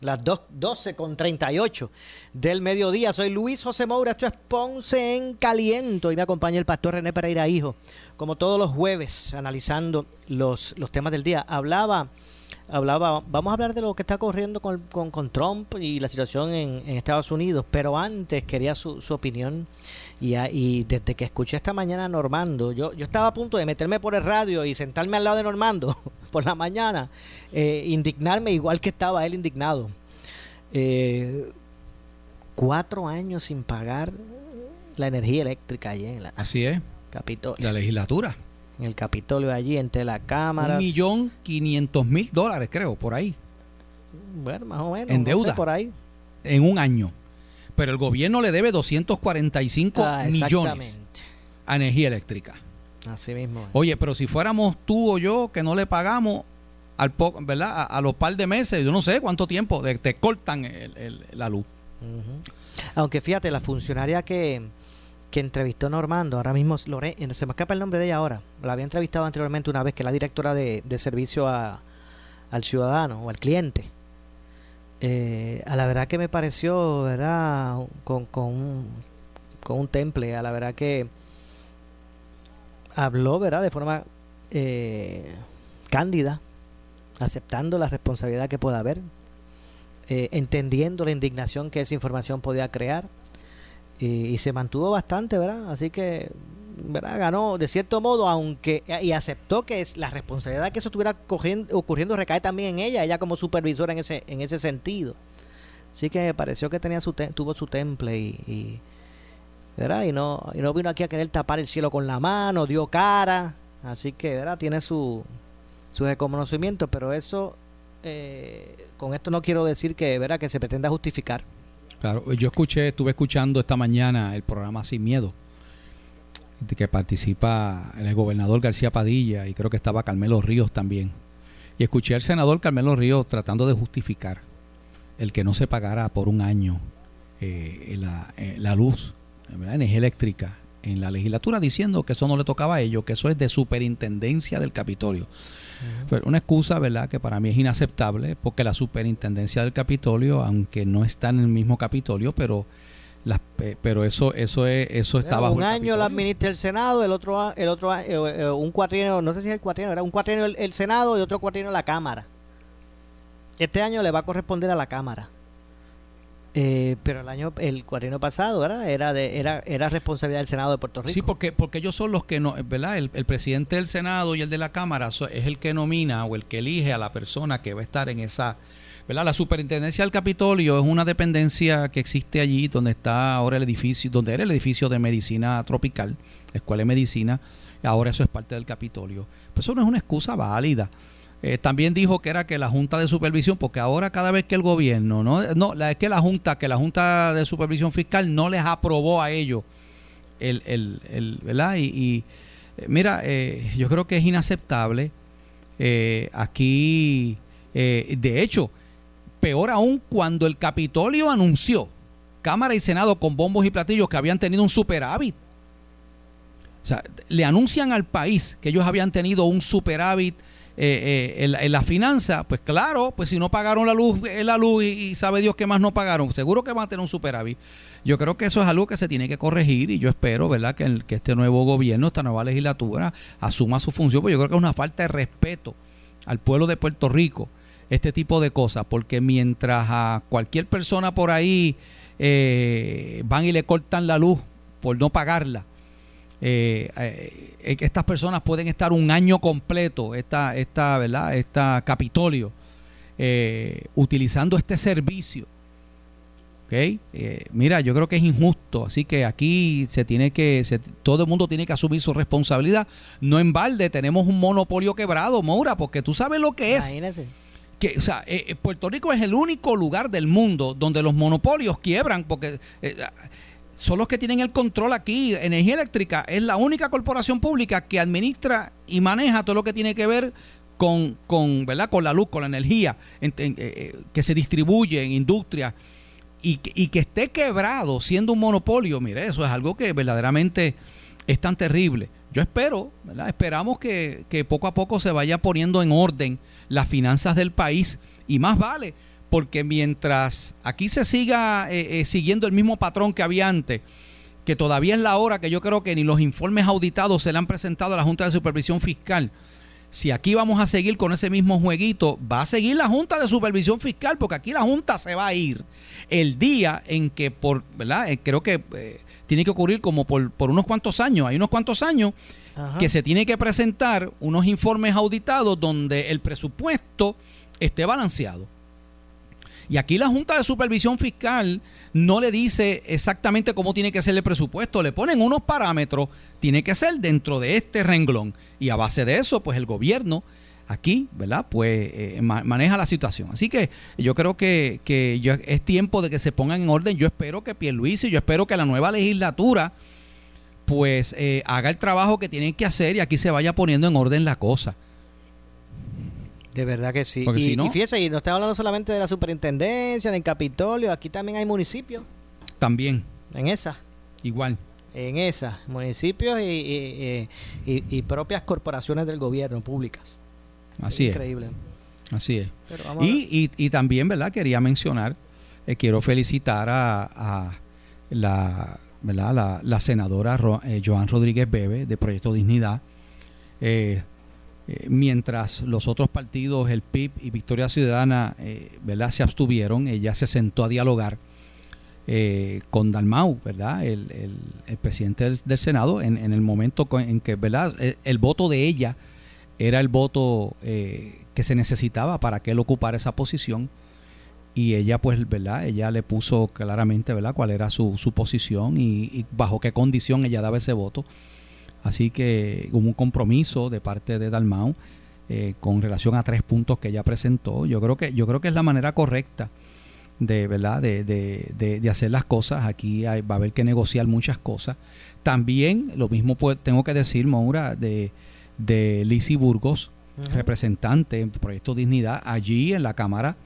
B: las 12 con 38 del mediodía. Soy Luis José Moura, esto es Ponce en Caliento y me acompaña el pastor René Pereira Hijo, como todos los jueves, analizando los, los temas del día. Hablaba, hablaba, vamos a hablar de lo que está ocurriendo con, con, Trump y la situación en, en, Estados Unidos, pero antes quería su, su opinión y, y, desde que escuché esta mañana a Normando, yo, yo estaba a punto de meterme por el radio y sentarme al lado de Normando por la mañana, eh, indignarme igual que estaba él indignado. Eh, cuatro años sin pagar la energía eléctrica allí en la
C: Así es.
B: Capitolio.
C: La legislatura.
B: En el Capitolio allí, entre la cámara.
C: Un millón quinientos mil dólares, creo, por ahí.
B: Bueno, más o menos.
C: En
B: no sé,
C: deuda.
B: por ahí.
C: En un año. Pero el gobierno le debe 245
B: Ah,
C: millones a energía eléctrica.
B: Así mismo. es.
C: Oye, pero si fuéramos tú o yo que no le pagamos al po- ¿verdad? A, a los par de meses, yo no sé cuánto tiempo, de- te cortan el- el- la luz.
B: Aunque fíjate, la funcionaria que, que entrevistó Normando, ahora mismo Lore, eh, se me escapa el nombre de ella ahora, la había entrevistado anteriormente una vez, que la directora de, de servicio a- al ciudadano o al cliente. Eh, a la verdad que me pareció, ¿verdad? Con, con, un, con un temple, a la verdad que habló, ¿verdad? De forma eh, cándida, aceptando la responsabilidad que pueda haber, eh, entendiendo la indignación que esa información podía crear y, y se mantuvo bastante, ¿verdad? Así que, ¿verdad? Ganó de cierto modo, aunque y aceptó que la responsabilidad que eso estuviera ocurriendo recae también en ella, ella como supervisora en ese en ese sentido. Así que me pareció que tenía su tuvo su temple y, y, ¿verdad? Y no y no vino aquí a querer tapar el cielo con la mano, dio cara, así que, ¿verdad? Tiene su su reconocimiento, pero eso eh, con esto no quiero decir que, ¿verdad? Que se pretenda justificar.
C: Claro, yo escuché, estuve escuchando esta mañana el programa Sin Miedo, de que participa el gobernador García Padilla y creo que estaba Carmelo Ríos también. Y escuché al senador Carmelo Ríos tratando de justificar el que no se pagara por un año eh, la, eh, la luz, ¿verdad? energía eléctrica en la legislatura, diciendo que eso no le tocaba a ellos, que eso es de superintendencia del Capitolio. Pero una excusa, ¿verdad?, que para mí es inaceptable, porque la superintendencia del Capitolio, aunque no está en el mismo Capitolio, pero las, pe- pero eso eso es eso está bajo
B: un año la administra el Senado, el otro el otro eh, eh, un cuatrienio, no sé si es el cuatrienio, era un cuatrienio el, el Senado y otro cuatrienio la Cámara. Este año le va a corresponder a la Cámara. Eh, pero el año el cuatrienio pasado, ¿verdad? Era de era era responsabilidad del Senado de Puerto Rico.
C: Sí, porque porque ellos son los que no, ¿verdad? El, el presidente del Senado y el de la Cámara so- es el que nomina o el que elige a la persona que va a estar en esa, ¿verdad? La superintendencia del Capitolio es una dependencia que existe allí donde está ahora el edificio, donde era el edificio de medicina tropical, la Escuela de Medicina, ahora eso es parte del Capitolio. Pues eso no es una excusa válida. Eh, también dijo que era que la Junta de Supervisión, porque ahora cada vez que el gobierno, no, no la, es que la Junta, que la Junta de Supervisión Fiscal no les aprobó a ellos el, el, el- ¿verdad? Y, y, eh, mira, eh, yo creo que es inaceptable. aquí, de hecho, peor aún cuando el Capitolio anunció, Cámara y Senado con bombos y platillos que habían tenido un superávit. O sea, le anuncian al país que ellos habían tenido un superávit eh, eh, en, la- finanza, pues claro, pues si no pagaron la luz, eh, la luz y, sabe Dios qué más no pagaron, seguro que van a tener un superávit. Yo creo que eso es algo que se tiene que corregir y yo espero, ¿verdad?, que, el- que este nuevo gobierno, esta nueva legislatura, asuma su función, porque yo creo que es una falta de respeto al pueblo de Puerto Rico este tipo de cosas, porque mientras a cualquier persona por ahí eh, van y le cortan la luz por no pagarla, eh, eh, estas personas pueden estar un año completo, esta, esta, ¿verdad? Esta Capitolio, eh, utilizando este servicio. ¿ok? Eh, mira, yo creo que es injusto, así que aquí se tiene que, se- todo el mundo tiene que asumir su responsabilidad. No en balde, tenemos un monopolio quebrado, Moura, porque tú sabes lo que es
B: Imagínese.
C: que, o sea, eh, Puerto Rico es el único lugar del mundo donde los monopolios quiebran porque son los que tienen el control aquí. Energía Eléctrica es la única corporación pública que administra y maneja todo lo que tiene que ver con, con, ¿verdad? con la luz, con la energía en- en- eh, eh, que se distribuye en industria y, que- y que esté quebrado siendo un monopolio. Mire, eso es algo que verdaderamente es tan terrible. Yo espero, esperamos que, que poco a poco se vaya poniendo en orden las finanzas del país y más vale, porque mientras aquí se siga eh, eh, siguiendo el mismo patrón que había antes, que todavía es la hora que yo creo que ni los informes auditados se le han presentado a la Junta de Supervisión Fiscal. Si aquí vamos a seguir con ese mismo jueguito, va a seguir la Junta de Supervisión Fiscal, porque aquí la Junta se va a ir el día en que, por, ¿verdad? Eh, creo que eh, tiene que ocurrir como por, por unos cuantos años, hay unos cuantos años
B: Ajá.
C: que se tiene que presentar unos informes auditados donde el presupuesto esté balanceado. Y aquí la Junta de Supervisión Fiscal no le dice exactamente cómo tiene que ser el presupuesto, le ponen unos parámetros, tiene que ser dentro de este renglón. Y a base de eso, pues el gobierno aquí, ¿verdad? Pues eh, maneja la situación. Así que yo creo que, es tiempo de que se pongan en orden. Yo espero que Pierluisi, yo espero que la nueva legislatura pues eh, haga el trabajo que tienen que hacer y aquí se vaya poniendo en orden la cosa.
B: De verdad que sí. y, fíjese, y no está hablando solamente de la superintendencia, del Capitolio, aquí también hay municipios.
C: También.
B: En esa.
C: Igual.
B: En esa, municipios y, y propias corporaciones del gobierno, públicas.
C: Así es. Increíble. Así es. Y, y, también, ¿verdad? Quería mencionar, eh, quiero felicitar a, la, ¿verdad? La, senadora eh, Joan Rodríguez Bebe de Proyecto Dignidad. Eh, mientras los otros partidos, el PIB y Victoria Ciudadana, ¿verdad? Se abstuvieron, ella se sentó a dialogar con Dalmau, ¿verdad? El, el, presidente del, Senado, en, en, el momento en que, ¿verdad? el voto de ella era el voto eh, que se necesitaba para que él ocupara esa posición y ella pues verdad ella le puso claramente verdad cuál era su, su posición y, bajo qué condición ella daba ese voto así que hubo un compromiso de parte de Dalmau eh, con relación a tres puntos que ella presentó. Yo creo que yo creo que es la manera correcta de verdad de, de, de, hacer las cosas. Aquí va a haber que negociar muchas cosas. También lo mismo pues, tengo que decir Maura de de Lisi Burgos, representante en Proyecto Dignidad, allí en la Cámara,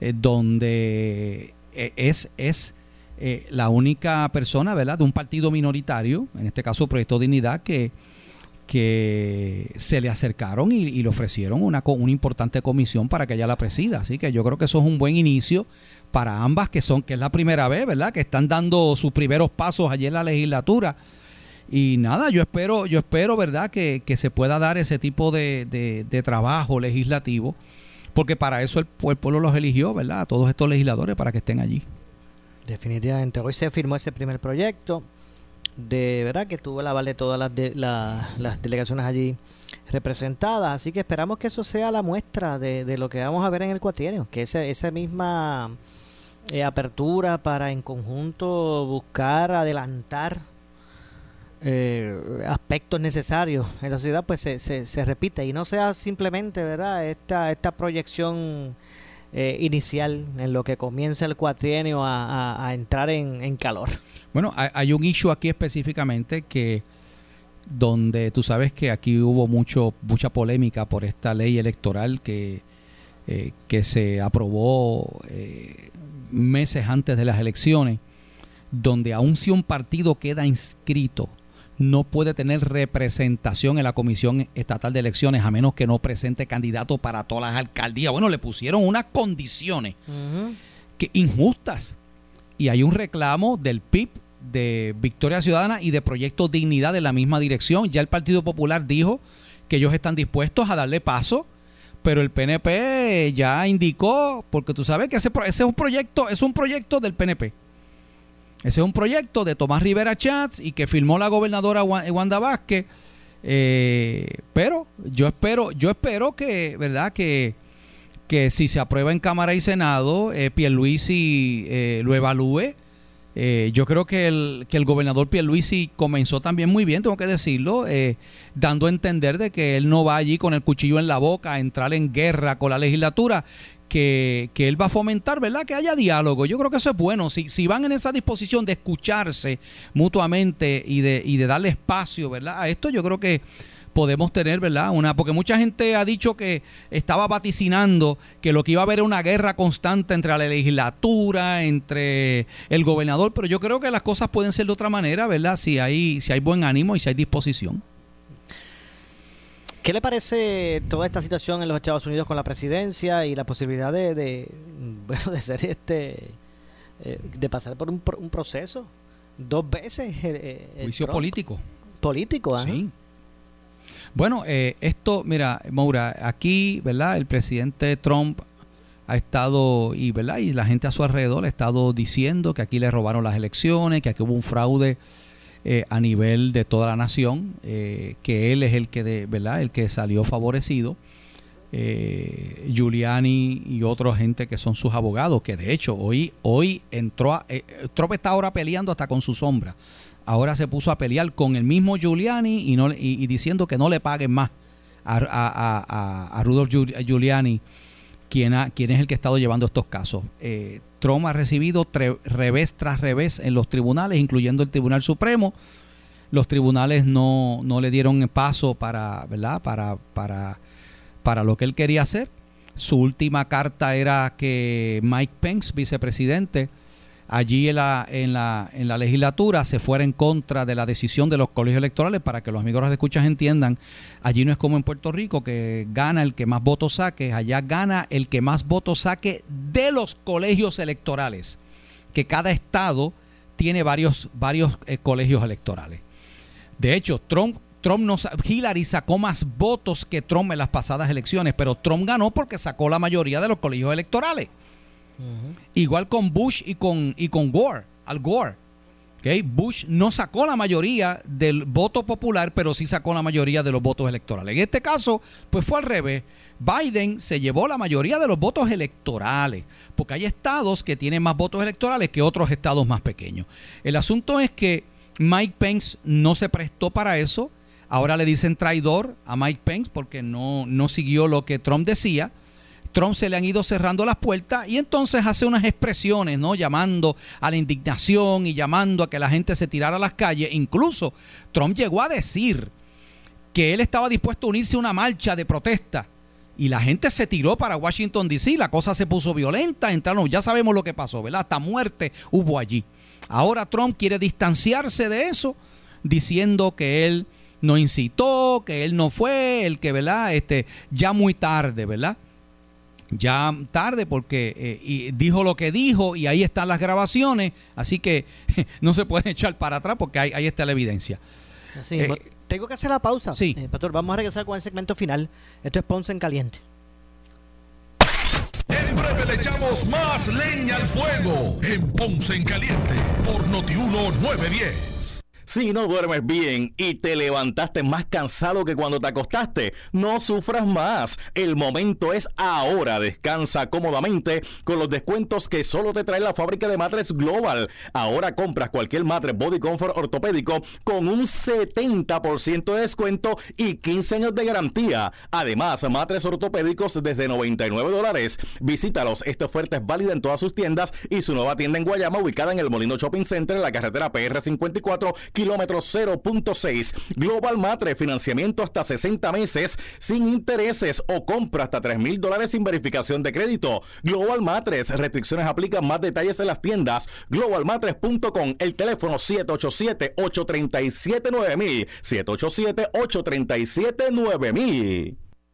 C: eh, donde eh, es, es eh, la única persona ¿verdad? de un partido minoritario, en este caso Proyecto Dignidad, que, que se le acercaron y, le ofrecieron una, una importante comisión para que ella la presida. Así que yo creo que eso es un buen inicio para ambas, que son, que es la primera vez, ¿verdad? Que están dando sus primeros pasos allí en la legislatura y nada, yo espero, yo espero, ¿verdad?, que, se pueda dar ese tipo de, de, trabajo legislativo, porque para eso el, pueblo los eligió, ¿verdad?, a todos estos legisladores para que estén allí.
B: Definitivamente, hoy se firmó ese primer proyecto, de verdad que tuvo la aval de todas las, de, las delegaciones allí representadas, así que esperamos que eso sea la muestra de, lo que vamos a ver en el cuatrienio, que ese, esa misma eh, apertura para en conjunto buscar adelantar eh, aspectos necesarios en la sociedad pues se, se, repite. Y no sea simplemente verdad esta esta proyección eh, inicial en lo que comienza el cuatrienio a, entrar en, calor.
C: Bueno hay, un issue aquí específicamente que donde tú sabes que aquí hubo mucho mucha polémica por esta ley electoral que eh, que se aprobó meses antes de las elecciones donde aún si un partido queda inscrito no puede tener representación en la Comisión Estatal de Elecciones a menos que no presente candidato para todas las alcaldías. Bueno, le pusieron unas condiciones que injustas. Y hay un reclamo del PIB, de Victoria Ciudadana y de Proyecto Dignidad de la misma dirección. Ya el Partido Popular dijo que ellos están dispuestos a darle paso, pero el PNP ya indicó, porque tú sabes que ese, ese es un proyecto, es un proyecto del PNP. Ese es un proyecto de Tomás Rivera Chats y que firmó la gobernadora eh, Wanda Vázquez. Eh, pero yo espero, yo espero que, ¿verdad? Que, que si se aprueba en Cámara y Senado, eh, Pierluisi eh, lo evalúe. Yo creo que el, que el gobernador Pierluisi comenzó también muy bien, tengo que decirlo, dando a entender de que él no va allí con el cuchillo en la boca a entrar en guerra con la legislatura, que, él va a fomentar, ¿verdad? Que haya diálogo. Yo creo que eso es bueno. Si, si van en esa disposición de escucharse mutuamente y de, y de darle espacio, ¿verdad? A esto yo creo que podemos tener, ¿verdad? Una, porque mucha gente ha dicho que estaba vaticinando que lo que iba a haber era una guerra constante entre la legislatura, entre el gobernador, pero yo creo que las cosas pueden ser de otra manera, ¿verdad? Si hay, si hay buen ánimo y si hay disposición.
B: ¿Qué le parece toda esta situación en los Estados Unidos con la presidencia y la posibilidad de, de bueno, de ser este, eh, de pasar por un, proceso dos veces?
C: Eh, eh, Juicio político.
B: Político, ¿ah?
C: Sí. Bueno, esto, mira, Maura, aquí, ¿verdad? El presidente Trump ha estado, y, ¿verdad? Y la gente a su alrededor ha estado diciendo que aquí le robaron las elecciones, que aquí hubo un fraude eh, a nivel de toda la nación, eh, que él es el que, de, ¿verdad? el que salió favorecido. eh, Giuliani y otra gente que son sus abogados, que de hecho hoy, hoy entró, a, eh, Trump está ahora peleando hasta con su sombra. Ahora se puso a pelear con el mismo Giuliani y, no, y, diciendo que no le paguen más a, a, a Rudolph Giuliani, quien es el que ha estado llevando estos casos. Eh, Trump ha recibido revés tras revés en los tribunales, incluyendo el Tribunal Supremo. Los tribunales no, no le dieron paso para, ¿verdad? Para, para para lo que él quería hacer. Su última carta era que Mike Pence, vicepresidente, allí en la, en la, en la legislatura se fuera en contra de la decisión de los colegios electorales para que los amigos de escuchas entiendan, allí no es como en Puerto Rico que gana el que más votos saque, allá gana el que más votos saque de los colegios electorales, que cada estado tiene varios, varios eh, colegios electorales. De hecho, Trump Trump no, Hillary sacó más votos que Trump en las pasadas elecciones, pero Trump ganó porque sacó la mayoría de los colegios electorales. Igual con Bush y con, y con Gore, Al Gore. Okay. Bush no sacó la mayoría del voto popular, pero sí sacó la mayoría de los votos electorales. En este caso, pues fue al revés. Biden se llevó la mayoría de los votos electorales, porque hay estados que tienen más votos electorales que otros estados más pequeños. El asunto es que Mike Pence no se prestó para eso Ahora le dicen traidor a Mike Pence porque no, no siguió lo que Trump decía. Trump se le han ido cerrando las puertas y entonces hace unas expresiones, ¿no? Llamando a la indignación y llamando a que la gente se tirara a las calles. Incluso Trump llegó a decir que él estaba dispuesto a unirse a una marcha de protesta y la gente se tiró para Washington DC, la cosa se puso violenta, entraron, ya sabemos lo que pasó, ¿verdad? Hasta muerte hubo allí. Ahora Trump quiere distanciarse de eso, diciendo que él no incitó, que él no fue el que, ¿verdad? Este, ya muy tarde, ¿verdad? Ya tarde porque eh, dijo lo que dijo y ahí están las grabaciones, así que no se puede echar para atrás porque ahí, está la evidencia.
B: Eh, tengo que hacer la pausa. Sí. Eh, pastor, vamos a regresar con el segmento final. Esto es Ponce en Caliente.
A: En breve le echamos más leña al fuego en Ponce en Caliente por Notiuno 910.
L: Si no duermes bien y te levantaste más cansado que cuando te acostaste, no sufras más. El momento es ahora. Descansa cómodamente con los descuentos que solo te trae la fábrica de matres Global. Ahora compras cualquier matres Body Comfort ortopédico con un 70% de descuento y 15 años de garantía. Además, matres ortopédicos desde 99 dólares. Visítalos. Esta oferta es válida en todas sus tiendas y su nueva tienda en Guayama ubicada en el Molino Shopping Center en la carretera PR 54 kilómetro 0.6. Global Matre, financiamiento hasta 60 meses sin intereses o compra hasta 3 mil dólares sin verificación de crédito. Global Matres, restricciones aplican más detalles en las tiendas. Globalmatres.com, el teléfono 787-837-9000. 787-837-9000.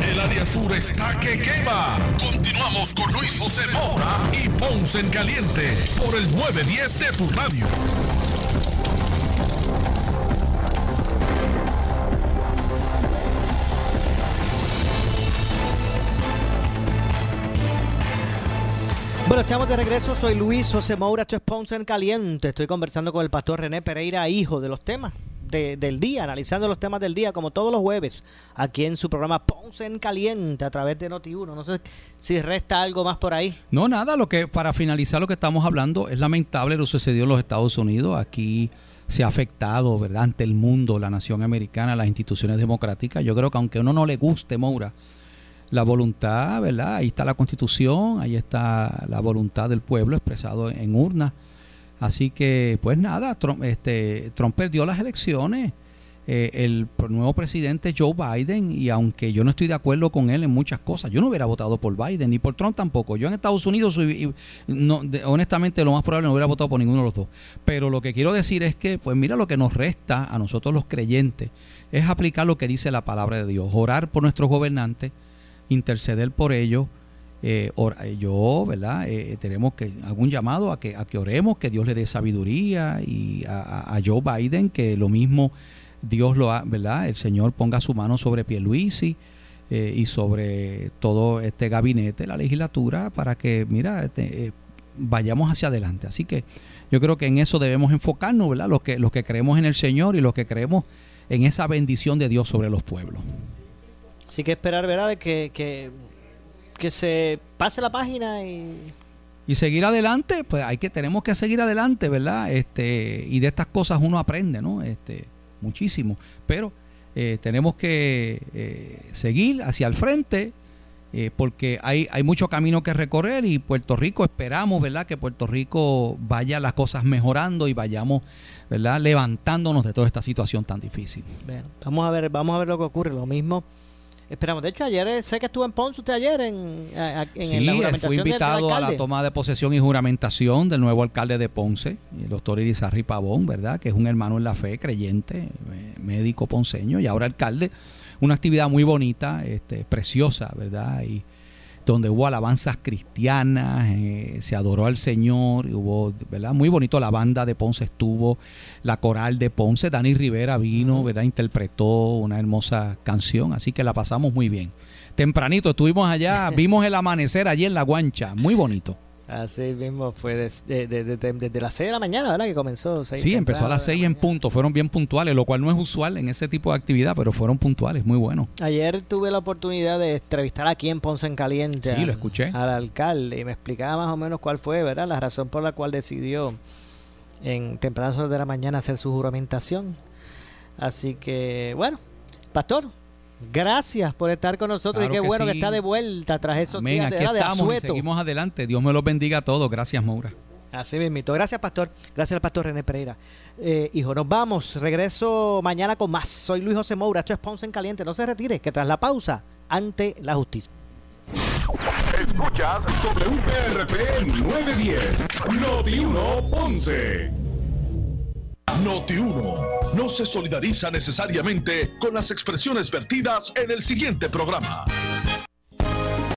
A: El área sur está que quema. Continuamos con Luis José Mora y Ponce en Caliente por el 910 de tu radio.
B: Bueno, estamos de regreso. Soy Luis José Moura, esto es Ponce en Caliente. Estoy conversando con el pastor René Pereira, hijo de los temas del día, analizando los temas del día, como todos los jueves, aquí en su programa Ponce en Caliente, a través de Noti1. No sé si resta algo más por ahí.
C: No, nada, lo que para finalizar lo que estamos hablando, es lamentable lo sucedió en los Estados Unidos. Aquí se ha afectado, ¿verdad?, ante el mundo, la nación americana, las instituciones democráticas. Yo creo que aunque a uno no le guste, Moura, la voluntad, ¿verdad? Ahí está la constitución, ahí está la voluntad del pueblo expresado en urnas Así que, pues nada, Trump, este, Trump perdió las elecciones. Eh, el nuevo presidente Joe Biden, y aunque yo no estoy de acuerdo con él en muchas cosas, yo no hubiera votado por Biden ni por Trump tampoco. Yo en Estados Unidos, honestamente, lo más probable no hubiera votado por ninguno de los dos. Pero lo que quiero decir es que, pues mira, lo que nos resta a nosotros los creyentes es aplicar lo que dice la palabra de Dios, orar por nuestros gobernantes interceder por ellos. Eh, yo, ¿verdad? tenemos que algún llamado a que, a que oremos, que Dios le dé sabiduría y a, a Joe Biden, que lo mismo Dios lo ha, ¿verdad? El Señor ponga su mano sobre Pierluisi eh, y sobre todo este gabinete, la legislatura, para que, mira, este, eh, vayamos hacia adelante. Así que yo creo que en eso debemos enfocarnos, ¿verdad? Los que, los que creemos en el Señor y los que creemos en esa bendición de Dios sobre los pueblos.
B: Así que esperar, ¿verdad? Que, que se pase la página y
C: y seguir adelante, pues hay que tenemos que seguir adelante, ¿verdad? Este y de estas cosas uno aprende, ¿no? Este muchísimo, pero eh, tenemos que eh, seguir hacia el frente eh, porque hay, hay mucho camino que recorrer y Puerto Rico esperamos, ¿verdad? Que Puerto Rico vaya las cosas mejorando y vayamos, ¿verdad? Levantándonos de toda esta situación tan difícil.
B: vamos a ver, vamos a ver lo que ocurre. Lo mismo Esperamos. De hecho, ayer eh, sé que estuvo en Ponce usted ayer en, en
C: sí, la juramentación fue invitado a la toma de posesión y juramentación del nuevo alcalde de Ponce, el doctor Irizarri Pavón, ¿verdad? Que es un hermano en la fe, creyente, eh, médico ponceño y ahora alcalde. Una actividad muy bonita, este, preciosa, ¿verdad? Y donde hubo alabanzas cristianas, eh, se adoró al Señor, hubo, ¿verdad? Muy bonito, la banda de Ponce estuvo, la coral de Ponce, Dani Rivera vino, ¿verdad? Interpretó una hermosa canción, así que la pasamos muy bien. Tempranito estuvimos allá, vimos el amanecer allí en la guancha, muy bonito.
B: Así mismo fue desde, desde, las 6 de la mañana, ¿verdad? Que comenzó.
C: sí, empezó a las 6 en punto. Fueron bien puntuales, lo cual no es usual en ese tipo de actividad, pero fueron puntuales, muy buenos.
B: Ayer tuve la oportunidad de entrevistar aquí en Ponce en Caliente.
C: Sí, lo escuché.
B: Al alcalde y me explicaba más o menos cuál fue, ¿verdad? La razón por la cual decidió en tempranas de la mañana hacer su juramentación. Así que, bueno, pastor, Gracias por estar con nosotros y qué bueno que está de vuelta tras esos días de,
C: Aquí estamos seguimos adelante. Dios me los bendiga a todos. Gracias, Maura.
B: Así mismo. Gracias, pastor. Gracias al pastor René Pereira. Eh, hijo, nos vamos. Regreso mañana con más. Soy Luis José Moura. Esto es Ponce en Caliente. No se retire, que tras la pausa, ante la justicia.
A: Escuchas sobre UPRP 910, Noti 1 Ponce. Noti 1 no se solidariza necesariamente con las expresiones vertidas en el siguiente programa.